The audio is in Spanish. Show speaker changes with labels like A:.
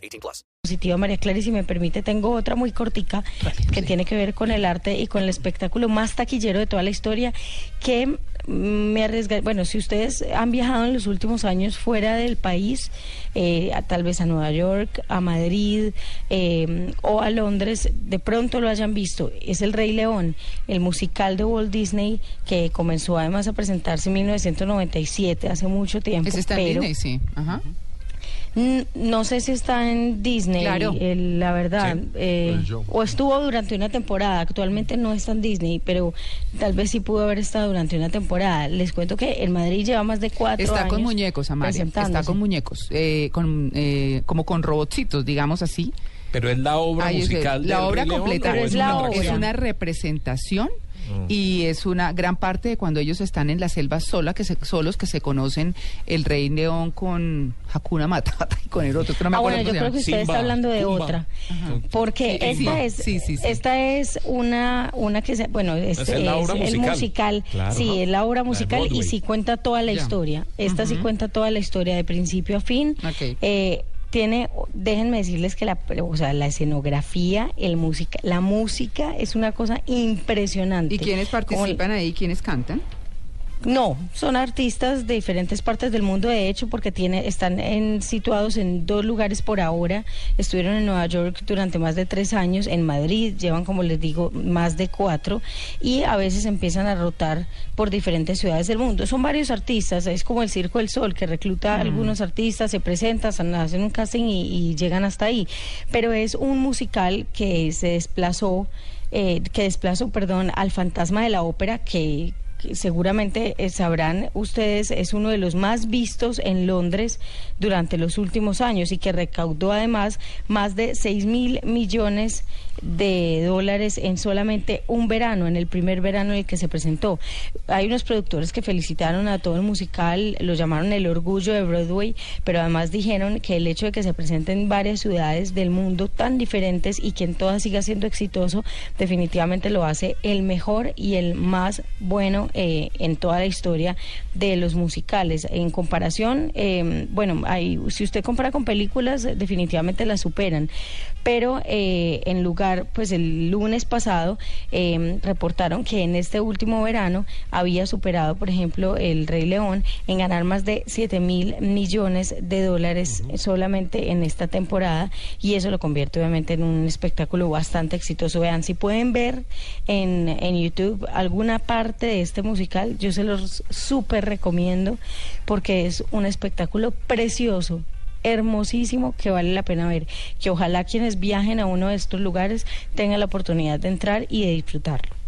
A: 18 plus.
B: Positiva María Clara, y si me permite, tengo otra muy cortica que tiene que ver con el arte y con el espectáculo más taquillero de toda la historia que me arriesga, bueno, si ustedes han viajado en los últimos años fuera del país, eh, a- tal vez a Nueva York, a Madrid eh, o a Londres, de pronto lo hayan visto. Es El Rey León, el musical de Walt Disney que comenzó además a presentarse en 1997, hace mucho tiempo.
C: Ese está en
B: pero
C: Disney, sí. Ajá.
B: N- no sé si está en Disney,
C: Claro.
B: eh, la verdad, eh, o estuvo durante una temporada. Actualmente no está en Disney, pero tal vez sí pudo haber estado durante una temporada. Les cuento que en Madrid lleva más de cuatro
C: Está
B: años
C: con muñecos, Amalia. Está con muñecos. eh, con, eh, como con robotcitos, digamos así.
D: Pero es la obra
C: es,
D: musical
C: la obra
D: Rey
C: completa
D: ¿o
B: Pero es
C: es,
B: la
C: una,
B: obra.
C: es una representación y es una gran parte de cuando ellos están en la selva sola que se, solos que se conocen el rey león con Hakuna Matata y con el otro que no me
B: Ah,
C: acuerdo
B: bueno, yo creo que usted
D: Simba,
B: está hablando de
D: Pumba.
B: otra. Porque
C: Sí, sí,
B: esta es
C: sí, sí, sí.
B: esta es una una que se, bueno, este
D: Es la obra
B: el
D: musical. Claro.
B: Sí, es la obra
D: La
B: musical y sí cuenta toda la historia. Esta sí cuenta toda la historia de principio a fin.
C: Ok.
B: Eh, tiene, déjenme decirles que la, o sea, la escenografía, el música, la música es una cosa impresionante.
C: ¿Y quiénes
B: Como-
C: participan ahí? ¿Quiénes cantan?
B: No, son artistas de diferentes partes del mundo, de hecho, porque tiene, están en- situados en dos lugares por ahora. Estuvieron en Nueva York durante más de tres años, en Madrid llevan, como les digo, más de cuatro, y a veces empiezan a rotar por diferentes ciudades del mundo. Son varios artistas, es como el Circo del Sol, que recluta a algunos artistas, se presentan, hacen un casting y, y llegan hasta ahí. Pero es un musical que se desplazó, eh, que desplazó, perdón, al fantasma de la ópera que seguramente eh, sabrán ustedes, es uno de los más vistos en Londres durante los últimos años y que recaudó además más de 6 mil millones de dólares en solamente un verano, en el primer verano en el que se presentó. Hay unos productores que felicitaron a todo el musical, lo llamaron el orgullo de Broadway, pero además dijeron que el hecho de que se presente en varias ciudades del mundo tan diferentes y que en todas siga siendo exitoso, definitivamente lo hace el mejor y el más bueno eh, en toda la historia de los musicales. En comparación, eh, bueno, hay, si usted compara con películas, eh, definitivamente las superan. Pero eh, en lugar, pues el lunes pasado eh, reportaron que en este último verano había superado, por ejemplo, el Rey León en ganar más de 7 mil millones de dólares solamente en esta temporada y eso lo convierte obviamente en un espectáculo bastante exitoso. Vean, si pueden ver en, en YouTube alguna parte de musical, yo se los súper recomiendo porque es un espectáculo precioso hermosísimo que vale la pena ver, que ojalá quienes viajen a uno de estos lugares tengan la oportunidad de entrar y de disfrutarlo.